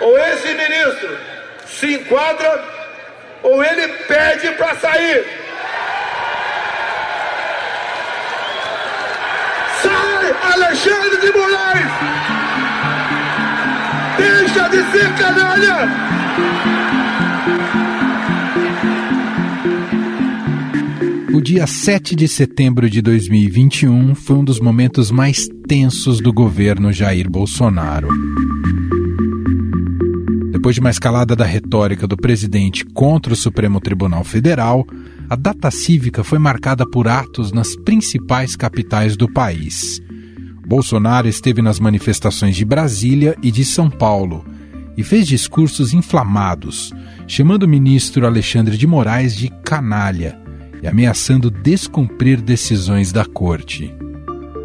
ou esse ministro se enquadra ou ele pede para sair. Sai, Alexandre de Moraes! Deixa de ser canalha! O dia 7 de setembro de 2021 foi um dos momentos mais tensos do governo Jair Bolsonaro. Depois de uma escalada da retórica do presidente contra o Supremo Tribunal Federal, a data cívica foi marcada por atos nas principais capitais do país. Bolsonaro esteve nas manifestações de Brasília e de São Paulo e fez discursos inflamados, chamando o ministro Alexandre de Moraes de canalha e ameaçando descumprir decisões da corte.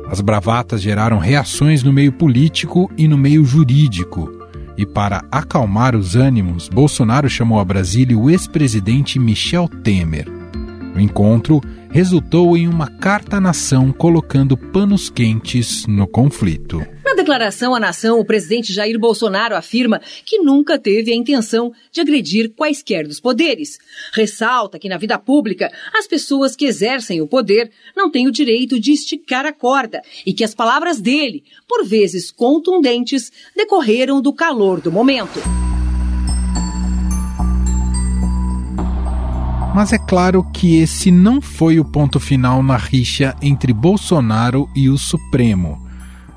As bravatas geraram reações no meio político e no meio jurídico. E para acalmar os ânimos, Bolsonaro chamou a Brasília o ex-presidente Michel Temer. O encontro resultou em uma carta à nação colocando panos quentes no conflito. Na declaração à nação, o presidente Jair Bolsonaro afirma que nunca teve a intenção de agredir quaisquer dos poderes. Ressalta que na vida pública, as pessoas que exercem o poder não têm o direito de esticar a corda e que as palavras dele, por vezes contundentes, decorreram do calor do momento. Mas é claro que esse não foi o ponto final na rixa entre Bolsonaro e o Supremo.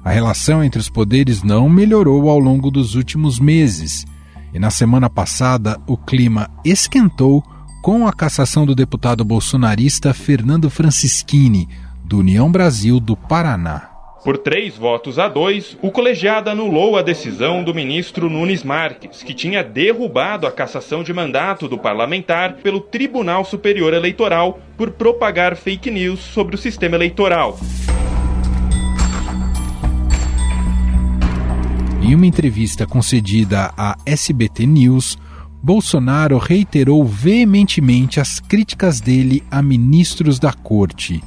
A relação entre os poderes não melhorou ao longo dos últimos meses. E na semana passada, o clima esquentou com a cassação do deputado bolsonarista Fernando Francischini, do União Brasil do Paraná. Por três votos a dois, o colegiado anulou a decisão do ministro Nunes Marques, que tinha derrubado a cassação de mandato do parlamentar pelo Tribunal Superior Eleitoral por propagar fake news sobre o sistema eleitoral. Em uma entrevista concedida à SBT News, Bolsonaro reiterou veementemente as críticas dele a ministros da corte.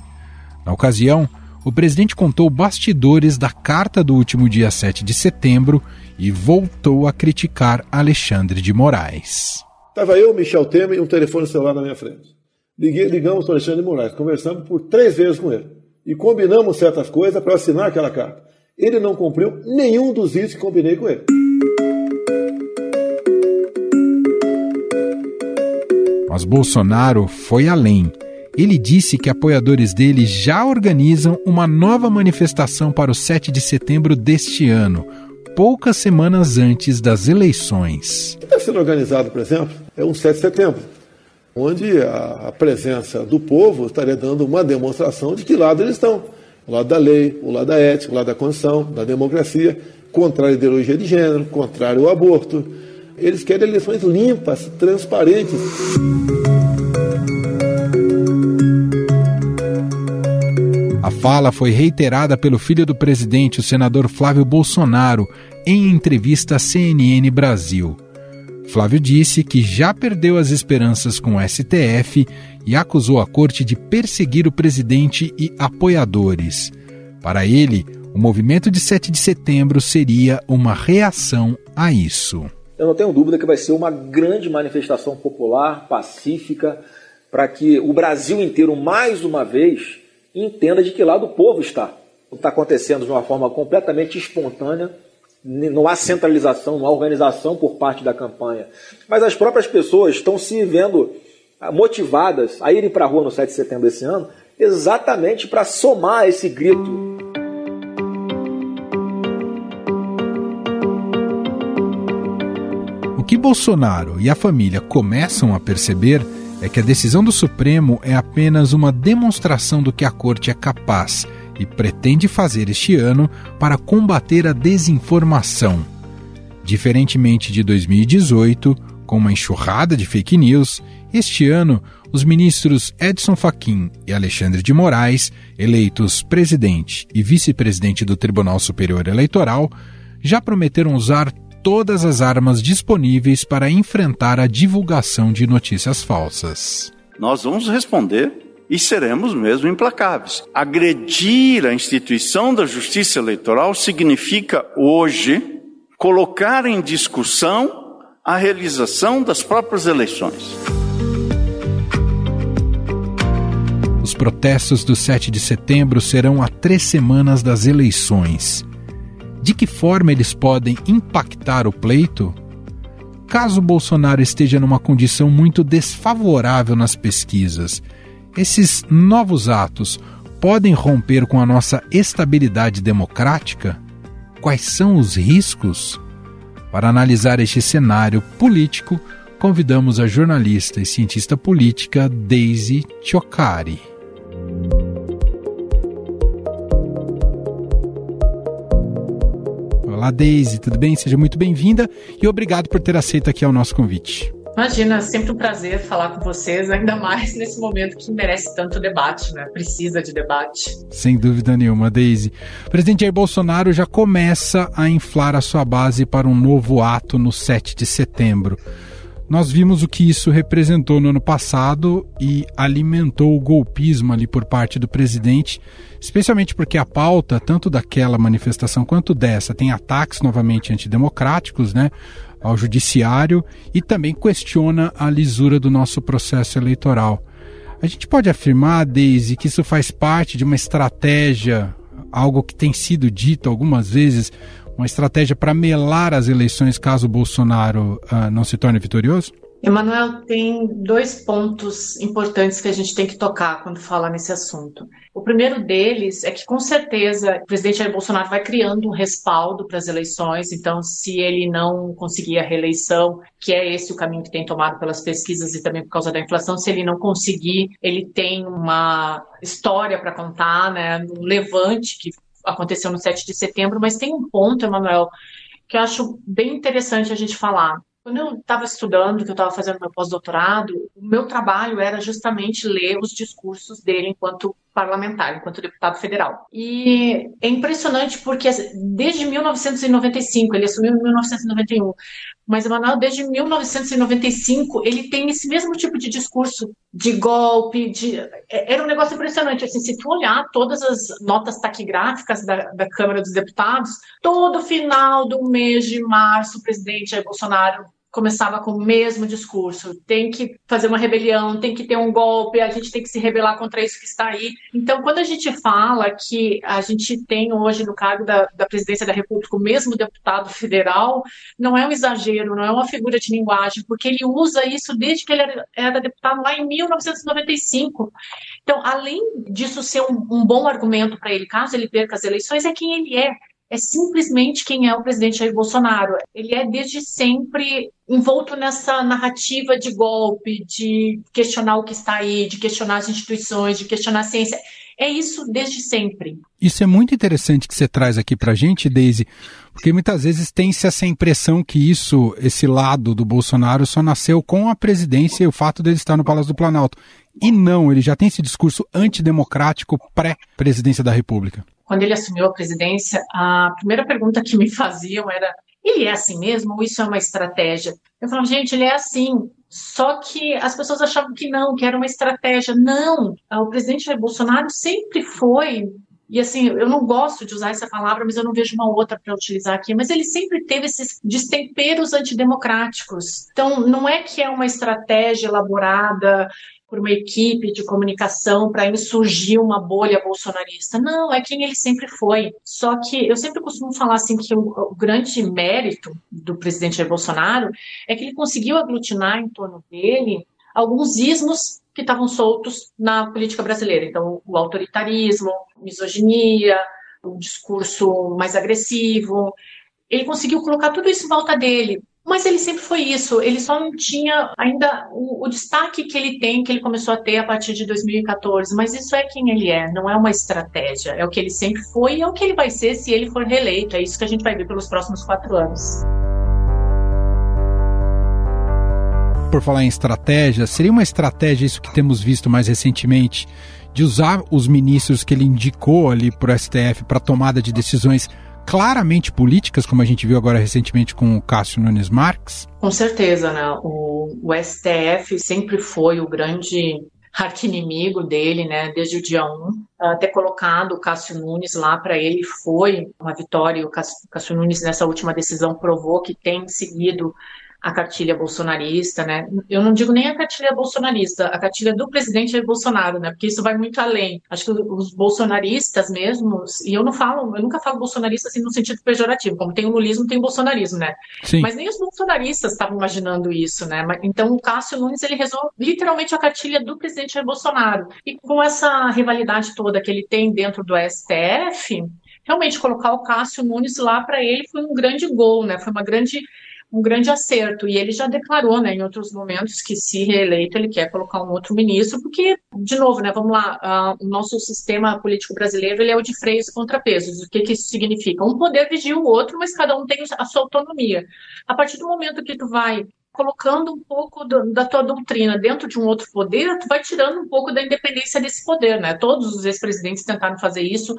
Na ocasião, o presidente contou bastidores da carta do último dia 7 de setembro e voltou a criticar Alexandre de Moraes. Estava eu, Michel Temer e um telefone celular na minha frente. Liguei, ligamos para Alexandre de Moraes, conversamos por três vezes com ele e combinamos certas coisas para assinar aquela carta. Ele não cumpriu nenhum dos itens que combinei com ele. Mas Bolsonaro foi além ele disse que apoiadores dele já organizam uma nova manifestação para o 7 de setembro deste ano, poucas semanas antes das eleições. O que está sendo organizado, por exemplo, é um 7 de setembro, onde a presença do povo estaria dando uma demonstração de que lado eles estão. O lado da lei, o lado da ética, o lado da Constituição, da democracia, contrário à ideologia de gênero, contrário ao aborto. Eles querem eleições limpas, transparentes. Fala foi reiterada pelo filho do presidente, o senador Flávio Bolsonaro, em entrevista à CNN Brasil. Flávio disse que já perdeu as esperanças com o STF e acusou a corte de perseguir o presidente e apoiadores. Para ele, o movimento de 7 de setembro seria uma reação a isso. Eu não tenho dúvida que vai ser uma grande manifestação popular, pacífica, para que o Brasil inteiro, mais uma vez, entenda de que lado o povo está. Está acontecendo de uma forma completamente espontânea, não há centralização, não há organização por parte da campanha. Mas as próprias pessoas estão se vendo ah, motivadas a irem para a rua no 7 de setembro desse ano exatamente para somar esse grito. O que Bolsonaro e a família começam a perceber é que a decisão do Supremo é apenas uma demonstração do que a Corte é capaz e pretende fazer este ano para combater a desinformação. Diferentemente de 2018, com uma enxurrada de fake news, este ano os ministros Edson Fachin e Alexandre de Moraes, eleitos presidente e vice-presidente do Tribunal Superior Eleitoral, já prometeram usar todas as armas disponíveis para enfrentar a divulgação de notícias falsas. Nós vamos responder e seremos mesmo implacáveis. Agredir a instituição da justiça eleitoral significa hoje colocar em discussão a realização das próprias eleições. Os protestos do 7 de setembro serão a três semanas das eleições. De que forma eles podem impactar o pleito? Caso Bolsonaro esteja numa condição muito desfavorável nas pesquisas, esses novos atos podem romper com a nossa estabilidade democrática? Quais são os riscos? Para analisar este cenário político, convidamos a jornalista e cientista política Daisy Chocari. Olá, Daisy, tudo bem? Seja muito bem-vinda e obrigado por ter aceito aqui o nosso convite. Imagina, é sempre um prazer falar com vocês, ainda mais nesse momento que merece tanto debate, né? Precisa de debate. Sem dúvida nenhuma, Daisy. O presidente Jair Bolsonaro já começa a inflar a sua base para um novo ato no 7 de setembro. Nós vimos o que isso representou no ano passado e alimentou o golpismo ali por parte do presidente, especialmente porque a pauta, tanto daquela manifestação quanto dessa, tem ataques novamente antidemocráticos, né? Ao judiciário e também questiona a lisura do nosso processo eleitoral. A gente pode afirmar, Daisy, que isso faz parte de uma estratégia, algo que tem sido dito algumas vezes, uma estratégia para melar as eleições caso Bolsonaro uh, não se torne vitorioso? Emanuel, tem dois pontos importantes que a gente tem que tocar quando fala nesse assunto. O primeiro deles é que, com certeza, o presidente Jair Bolsonaro vai criando um respaldo para as eleições. Então, se ele não conseguir a reeleição, que é esse o caminho que tem tomado pelas pesquisas e também por causa da inflação, se ele não conseguir, ele tem uma história para contar, né? Um levante que aconteceu no 7 de setembro, mas tem um ponto, Emanuel, que eu acho bem interessante a gente falar. Quando eu estava estudando, que eu estava fazendo meu pós-doutorado, o meu trabalho era justamente ler os discursos dele enquanto parlamentar, enquanto deputado federal. E é impressionante porque desde 1995, ele assumiu em 1991, mas Emanuel, desde 1995, ele tem esse mesmo tipo de discurso de golpe, de... É, era um negócio impressionante. Assim, se tu olhar todas as notas taquigráficas da, da Câmara dos Deputados, todo final do mês de março, o presidente Bolsonaro começava com o mesmo discurso: tem que fazer uma rebelião, tem que ter um golpe, a gente tem que se rebelar contra isso que está aí. Então, quando a gente fala que a gente tem hoje no cargo da, da presidência da República o mesmo deputado federal, não é um exagero, não é uma figura de linguagem, porque ele usa isso desde que ele era, era deputado lá em 1995. Então, além disso ser um, um bom argumento para ele, caso ele perca as eleições, é quem ele é é simplesmente quem é o presidente Jair Bolsonaro. Ele é desde sempre envolto nessa narrativa de golpe, de questionar o que está aí, de questionar as instituições, de questionar a ciência. É isso desde sempre. Isso é muito interessante que você traz aqui para gente, Daisy, porque muitas vezes tem-se essa impressão que isso, esse lado do Bolsonaro, só nasceu com a presidência e o fato dele estar no Palácio do Planalto. E não, ele já tem esse discurso antidemocrático pré-presidência da República quando ele assumiu a presidência, a primeira pergunta que me faziam era: ele é assim mesmo ou isso é uma estratégia? Eu falava, gente, ele é assim. Só que as pessoas achavam que não, que era uma estratégia. Não, o presidente Bolsonaro sempre foi e assim, eu não gosto de usar essa palavra, mas eu não vejo uma outra para utilizar aqui. Mas ele sempre teve esses destemperos antidemocráticos. Então, não é que é uma estratégia elaborada por uma equipe de comunicação para insurgir uma bolha bolsonarista. Não, é quem ele sempre foi. Só que eu sempre costumo falar assim que o, o grande mérito do presidente Jair Bolsonaro é que ele conseguiu aglutinar em torno dele alguns ismos que estavam soltos na política brasileira. Então, o autoritarismo, misoginia, o discurso mais agressivo. Ele conseguiu colocar tudo isso em volta dele. Mas ele sempre foi isso, ele só não tinha ainda o, o, destaque que ele tem, que ele começou a ter a partir de 2014. Mas isso é quem ele é, não é uma estratégia. É o que ele sempre foi e é o que ele vai ser se ele for reeleito. É isso que a gente vai ver pelos próximos quatro anos. Por falar em estratégia, seria uma estratégia isso que temos visto mais recentemente, de usar os ministros que ele indicou ali para o STF para tomada de decisões claramente políticas, como a gente viu agora recentemente com o Cássio Nunes Marques? Com certeza, né? O, o STF sempre foi o grande arquinimigo dele, né, desde o dia 1. Uh, ter colocado o Cássio Nunes lá para ele foi uma vitória. O Cássio, Cássio Nunes, nessa última decisão, provou que tem seguido a cartilha bolsonarista, né? Eu não digo nem a cartilha bolsonarista, a cartilha do presidente Jair Bolsonaro, né? Porque isso vai muito além. Acho que os bolsonaristas mesmos, e eu não falo, eu nunca falo bolsonarista assim no sentido pejorativo, como tem o lulismo, tem o bolsonarismo, né? Sim. Mas nem os bolsonaristas estavam imaginando isso, né? Então o Cássio Nunes ele resolve literalmente a cartilha do presidente Jair Bolsonaro. E com essa rivalidade toda que ele tem dentro do STF, realmente colocar o Cássio Nunes lá para ele foi um grande gol, né? Foi uma grande um grande acerto. E ele já declarou, né, em outros momentos, que se reeleito ele quer colocar um outro ministro, porque, de novo, né, vamos lá, uh, o nosso sistema político brasileiro ele é o de freios e contrapesos. O que, que isso significa? Um poder vigia o outro, mas cada um tem a sua autonomia. A partir do momento que tu vai colocando um pouco do, da tua doutrina dentro de um outro poder, tu vai tirando um pouco da independência desse poder, né? Todos os ex-presidentes tentaram fazer isso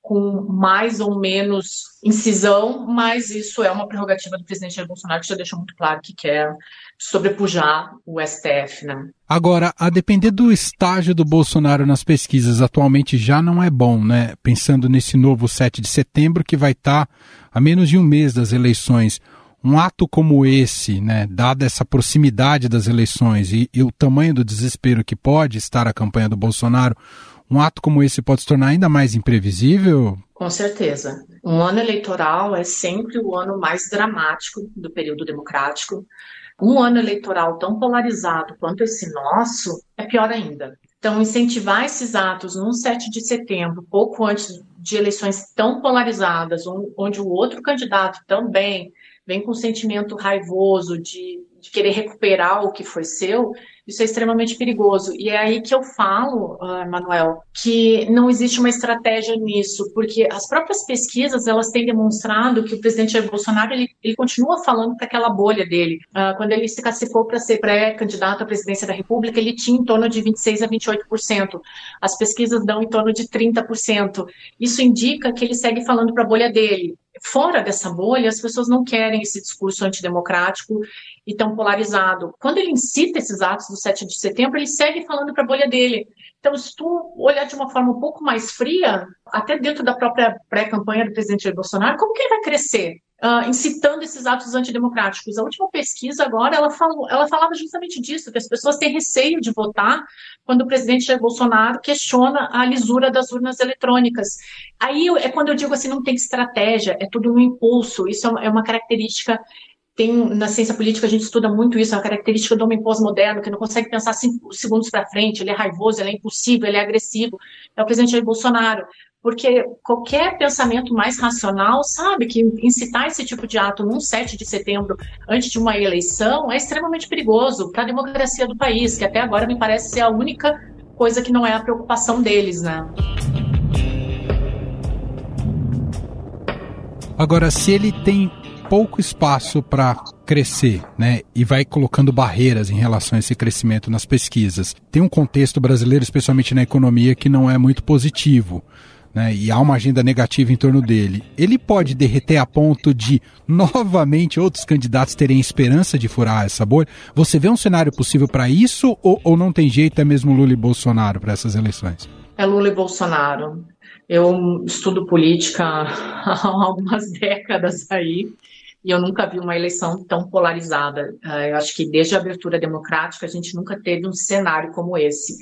com mais ou menos incisão, mas isso é uma prerrogativa do presidente Jair Bolsonaro, que já deixou muito claro que quer sobrepujar o STF, né? Agora, a depender do estágio do Bolsonaro nas pesquisas, atualmente já não é bom, né? Pensando nesse novo 7 de setembro, que vai estar a menos de um mês das eleições. Um ato como esse, né, dada essa proximidade das eleições e, e o tamanho do desespero que pode estar a campanha do Bolsonaro, um ato como esse pode se tornar ainda mais imprevisível? Com certeza. Um ano eleitoral é sempre o ano mais dramático do período democrático. Um ano eleitoral tão polarizado quanto esse nosso é pior ainda. Então, incentivar esses atos num 7 de setembro, pouco antes de eleições tão polarizadas, onde o outro candidato também vem com um sentimento raivoso de, de querer recuperar o que foi seu, isso é extremamente perigoso. E é aí que eu falo, uh, Manuel, que não existe uma estratégia nisso, porque as próprias pesquisas elas têm demonstrado que o presidente Jair Bolsonaro ele, ele continua falando para aquela bolha dele. Uh, quando ele se classificou para ser pré-candidato à presidência da República, ele tinha em torno de 26 a 28%. As pesquisas dão em torno de 30%. Isso indica que ele segue falando para a bolha dele fora dessa bolha, as pessoas não querem esse discurso antidemocrático e tão polarizado. Quando ele incita esses atos do 7 de setembro, ele segue falando para a bolha dele. Então, se tu olhar de uma forma um pouco mais fria, até dentro da própria pré-campanha do presidente Jair Bolsonaro, como que ele vai crescer? Uh, incitando esses atos antidemocráticos. A última pesquisa agora, ela, falou, ela falava justamente disso, que as pessoas têm receio de votar quando o presidente Jair Bolsonaro questiona a lisura das urnas eletrônicas. Aí é quando eu digo assim, não tem estratégia, é tudo no impulso. Isso é uma, é uma característica tem na ciência política a gente estuda muito isso, a característica do homem pós-moderno, que não consegue pensar cinco segundos para frente, ele é raivoso, ele é impulsivo, ele é agressivo. É o presidente Jair Bolsonaro. Porque qualquer pensamento mais racional sabe que incitar esse tipo de ato num 7 de setembro, antes de uma eleição, é extremamente perigoso para a democracia do país, que até agora me parece ser a única coisa que não é a preocupação deles, né? Agora, se ele tem pouco espaço para crescer, né? E vai colocando barreiras em relação a esse crescimento nas pesquisas. Tem um contexto brasileiro, especialmente na economia, que não é muito positivo. Né, e há uma agenda negativa em torno dele, ele pode derreter a ponto de novamente outros candidatos terem esperança de furar essa bolha? Você vê um cenário possível para isso ou, ou não tem jeito, é mesmo Lula e Bolsonaro para essas eleições? É Lula e Bolsonaro. Eu estudo política há algumas décadas aí e eu nunca vi uma eleição tão polarizada. Uh, eu acho que desde a abertura democrática a gente nunca teve um cenário como esse.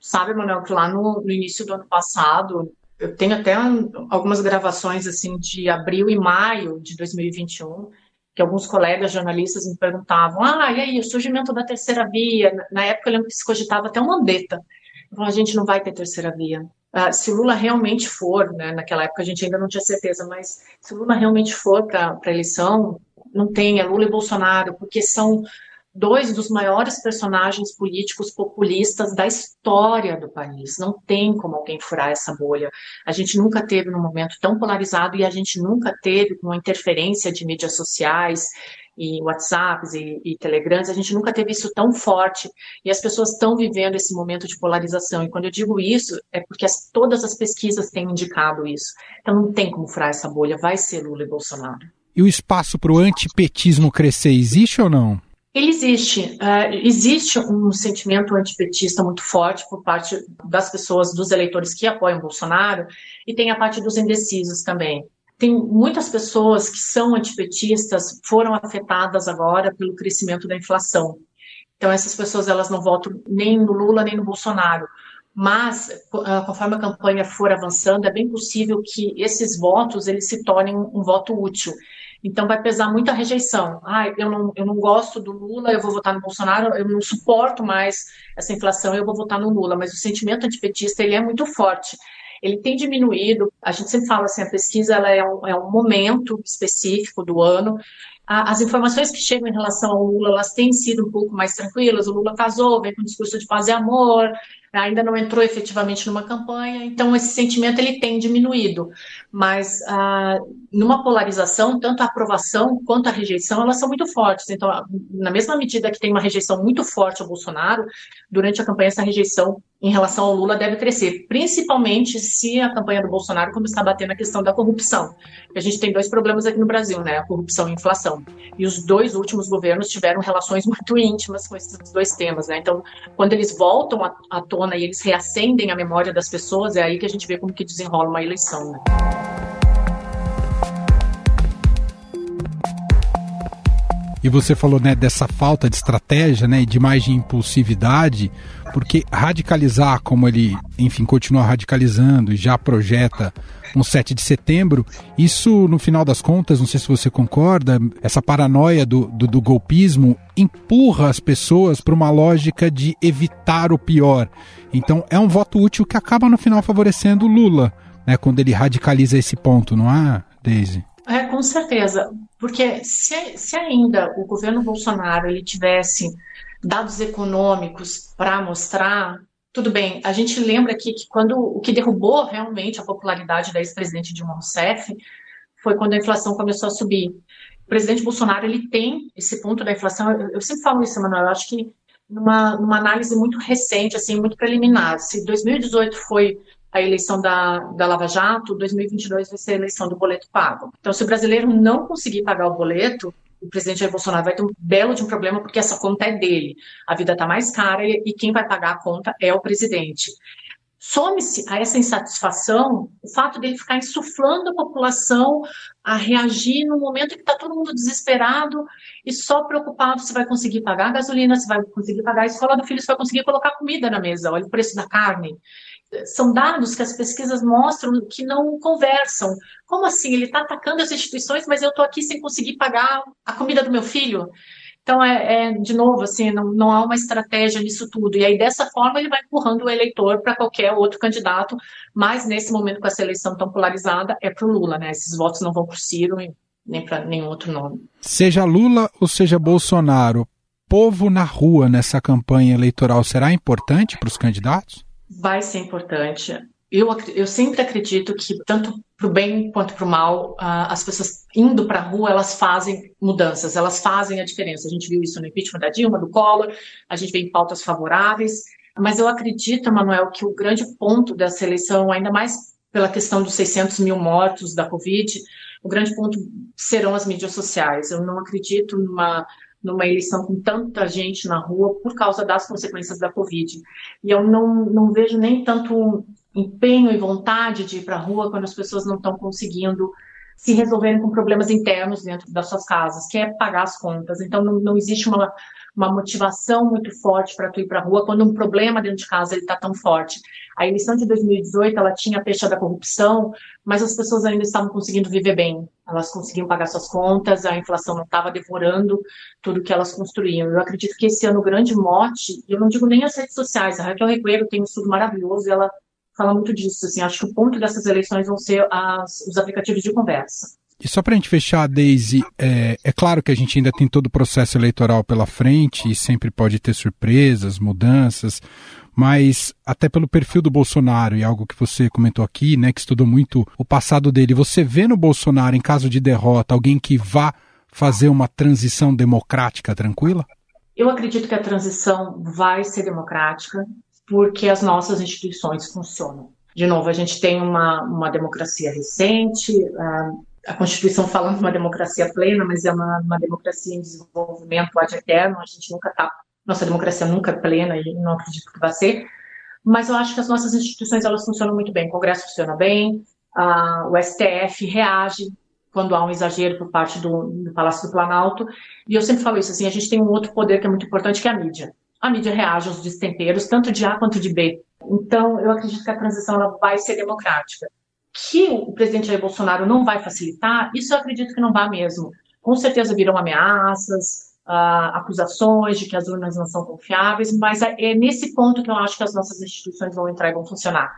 Sabe, Manuel, que lá no, no início do ano passado, eu tenho até algumas gravações assim de abril e maio de 2021, que alguns colegas jornalistas me perguntavam: ah, e aí, o surgimento da terceira via? Na época eu lembro que se cogitava até uma beta. Então, a gente não vai ter terceira via. Uh, se o Lula realmente for, né, naquela época a gente ainda não tinha certeza, mas se o Lula realmente for para a eleição, não tem, é Lula e Bolsonaro, porque são dois dos maiores personagens políticos populistas da história do país. Não tem como alguém furar essa bolha. A gente nunca teve num momento tão polarizado e a gente nunca teve uma interferência de mídias sociais, e WhatsApps e, e Telegrams, a gente nunca teve isso tão forte e as pessoas estão vivendo esse momento de polarização. E quando eu digo isso, é porque as, todas as pesquisas têm indicado isso. Então não tem como furar essa bolha, vai ser Lula e Bolsonaro. E o espaço para o antipetismo crescer existe ou não? Ele existe. Uh, existe um sentimento antipetista muito forte por parte das pessoas, dos eleitores que apoiam Bolsonaro, e tem a parte dos indecisos também. Tem muitas pessoas que são antipetistas, foram afetadas agora pelo crescimento da inflação. Então, essas pessoas elas não votam nem no Lula nem no Bolsonaro. Mas, uh, conforme a campanha for avançando, é bem possível que esses votos eles se tornem um voto útil. Então vai pesar muito a rejeição. Ah, eu não, eu não gosto do Lula, eu vou votar no Bolsonaro, eu não suporto mais essa inflação, eu vou votar no Lula. Mas o sentimento antipetista ele é muito forte. Ele tem diminuído. A gente sempre fala assim, a pesquisa ela é, um, é um momento específico do ano. As informações que chegam em relação ao Lula, elas têm sido um pouco mais tranquilas. O Lula casou, vem com um discurso de paz e amor, ainda não entrou efetivamente numa campanha, então esse sentimento ele tem diminuído. Mas ah, numa polarização, tanto a aprovação quanto a rejeição, elas são muito fortes. Então, na mesma medida que tem uma rejeição muito forte ao Bolsonaro, durante a campanha essa rejeição em relação ao Lula deve crescer, principalmente se a campanha do Bolsonaro começar a bater na questão da corrupção. A gente tem dois problemas aqui no Brasil, né? A corrupção e a inflação. E os dois últimos governos tiveram relações muito íntimas com esses dois temas, né? Então, quando eles voltam à, à tona e eles reacendem a memória das pessoas, é aí que a gente vê como que desenrola uma eleição, né? E você falou né, dessa falta de estratégia né, e de mais de impulsividade, porque radicalizar, como ele, enfim, continua radicalizando e já projeta um 7 de setembro, isso, no final das contas, não sei se você concorda, essa paranoia do, do, do golpismo empurra as pessoas para uma lógica de evitar o pior. Então, é um voto útil que acaba, no final, favorecendo Lula, né, quando ele radicaliza esse ponto, não é, Daisy? É, com certeza. Porque se, se ainda o governo Bolsonaro ele tivesse dados econômicos para mostrar, tudo bem. A gente lembra aqui que quando o que derrubou realmente a popularidade da ex-presidente Dilma Rousseff foi quando a inflação começou a subir. O presidente Bolsonaro ele tem esse ponto da inflação. Eu, eu sempre falo isso, Manuel. Eu acho que numa, numa análise muito recente, assim, muito preliminar. Se 2018 foi a eleição da, da Lava Jato, 2022 vai ser a eleição do boleto pago. Então, se o brasileiro não conseguir pagar o boleto, o presidente Jair Bolsonaro vai ter um belo de um problema, porque essa conta é dele. A vida está mais cara e quem vai pagar a conta é o presidente. Some-se a essa insatisfação o fato dele ficar insuflando a população a reagir no momento que está todo mundo desesperado e só preocupado se vai conseguir pagar a gasolina, se vai conseguir pagar a escola do filho, se vai conseguir colocar comida na mesa. Olha o preço da carne são dados que as pesquisas mostram que não conversam. Como assim? Ele está atacando as instituições, mas eu estou aqui sem conseguir pagar a comida do meu filho? Então, é, é de novo, assim, não, não, há uma estratégia nisso tudo. E aí, dessa forma, ele vai empurrando o eleitor para qualquer outro candidato, mas nesse momento, com essa eleição tão polarizada, é para o Lula, né? Esses votos não vão para o Ciro nem para nenhum outro nome. Seja Lula ou seja Bolsonaro, povo na rua nessa campanha eleitoral será importante para os candidatos? Vai ser importante. Eu, eu sempre acredito que, tanto para o bem quanto para o mal, as pessoas indo para a rua, elas fazem mudanças, elas fazem a diferença. A gente viu isso no impeachment da Dilma, do Collor, a gente vê em pautas favoráveis. Mas eu acredito, Manuel, que o grande ponto dessa eleição, ainda mais pela questão dos 600 mil mortos da Covid, o grande ponto serão as mídias sociais. Eu não acredito numa numa eleição com tanta gente na rua por causa das consequências da Covid. E eu não, não vejo nem tanto empenho e vontade de ir para a rua quando as pessoas não estão conseguindo se resolverem com problemas internos dentro das suas casas, que é pagar as contas. Então, não, não existe uma, uma motivação muito forte para tu ir para a rua quando um problema dentro de casa ele está tão forte. A eleição de 2018 ela tinha a pecha da corrupção, mas as pessoas ainda estavam conseguindo viver bem. Elas conseguiam pagar suas contas, a inflação não estava devorando tudo que elas construíam. Eu acredito que esse ano o grande mote, eu não digo nem as redes sociais, a Raquel Regueiro tem um estudo maravilhoso, ela fala muito disso. Assim, acho que o ponto dessas eleições vão ser as, os aplicativos de conversa. E só para a gente fechar, Daisy, é, é, claro que a gente ainda tem todo o processo eleitoral pela frente e sempre pode ter surpresas, mudanças, mas até pelo perfil do Bolsonaro e algo que você comentou aqui, né, que estudou muito o passado dele, você vê no Bolsonaro, em caso de derrota, alguém que vá fazer uma transição democrática tranquila? Eu acredito que a transição vai ser democrática porque as nossas instituições funcionam. De novo, a gente tem uma, uma democracia recente, uh, a Constituição falando de uma democracia plena, mas é uma, uma democracia em desenvolvimento ad eterno, a gente nunca está, nossa democracia nunca é plena e não acredito que vai ser, mas eu acho que as nossas instituições elas funcionam muito bem, o Congresso funciona bem, a, o STF reage quando há um exagero por parte do, do, Palácio do Planalto. E eu sempre falo isso, assim, a gente tem um outro poder que é muito importante, que é a mídia. A mídia reage aos destemperos, tanto de A quanto de B. Então, eu acredito que a transição ela vai ser democrática. Que o presidente Jair Bolsonaro não vai facilitar, isso eu acredito que não vai mesmo. Com certeza virão ameaças, uh, acusações de que as urnas não são confiáveis, mas é, é nesse ponto que eu acho que as nossas instituições vão entrar e vão funcionar.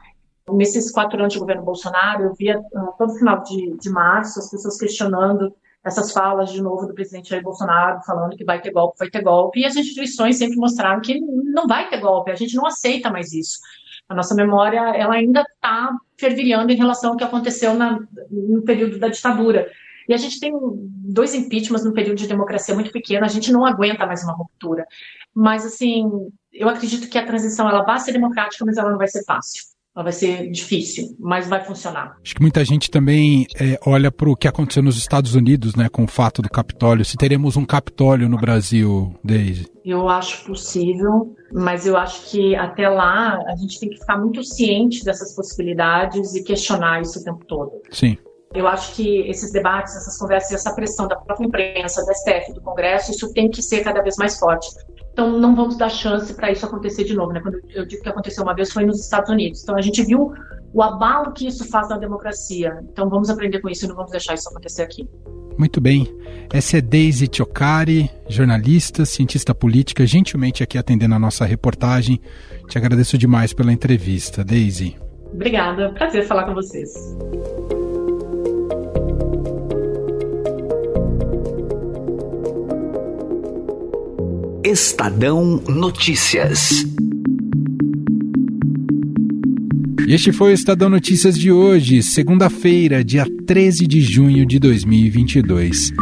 Nesses quatro anos de governo Bolsonaro, eu via uh, todo final de, de março as pessoas questionando essas falas de novo do presidente Jair Bolsonaro, falando que vai ter golpe, vai ter golpe, e as instituições sempre mostraram que não vai ter golpe, a gente não aceita mais isso. A nossa memória, ela ainda está fervilhando em relação ao que aconteceu na, no período da ditadura. E a gente tem dois impeachments no período de democracia muito pequeno, a gente não aguenta mais uma ruptura. Mas, assim, eu acredito que a transição ela vai ser democrática, mas ela não vai ser fácil. Vai ser difícil, mas vai funcionar. Acho que muita gente também é, olha para o que aconteceu nos Estados Unidos, né, com o fato do Capitólio. Se teremos um Capitólio no Brasil, Daisy? Eu acho possível, mas eu acho que até lá a gente tem que ficar muito ciente dessas possibilidades e questionar isso o tempo todo. Sim. Eu acho que esses debates, essas conversas, essa pressão da própria imprensa, do STF, do Congresso, isso tem que ser cada vez mais forte. Então, não vamos dar chance para isso acontecer de novo. Né? Quando eu digo que aconteceu uma vez, foi nos Estados Unidos. Então, a gente viu o abalo que isso faz na democracia. Então, vamos aprender com isso e não vamos deixar isso acontecer aqui. Muito bem. Essa é Daisy Tiocari, jornalista, cientista política, gentilmente aqui atendendo a nossa reportagem. Te agradeço demais pela entrevista, Daisy. Obrigada. Prazer falar com vocês. Estadão Notícias. Este foi o Estadão Notícias de hoje, segunda-feira, dia 13 de junho de 2022.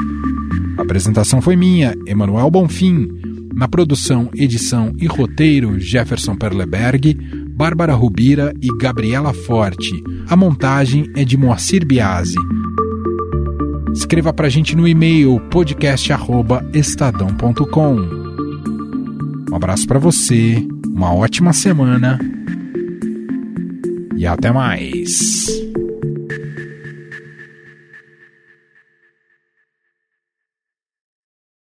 A apresentação foi minha, Emanuel Bonfim. Na produção, edição e roteiro, Jefferson Perleberg, Bárbara Rubira e Gabriela Forte. A montagem é de Moacir Biasi. Escreva pra gente no e-mail podcast@estadão.com. Um abraço para você, uma ótima semana e até mais.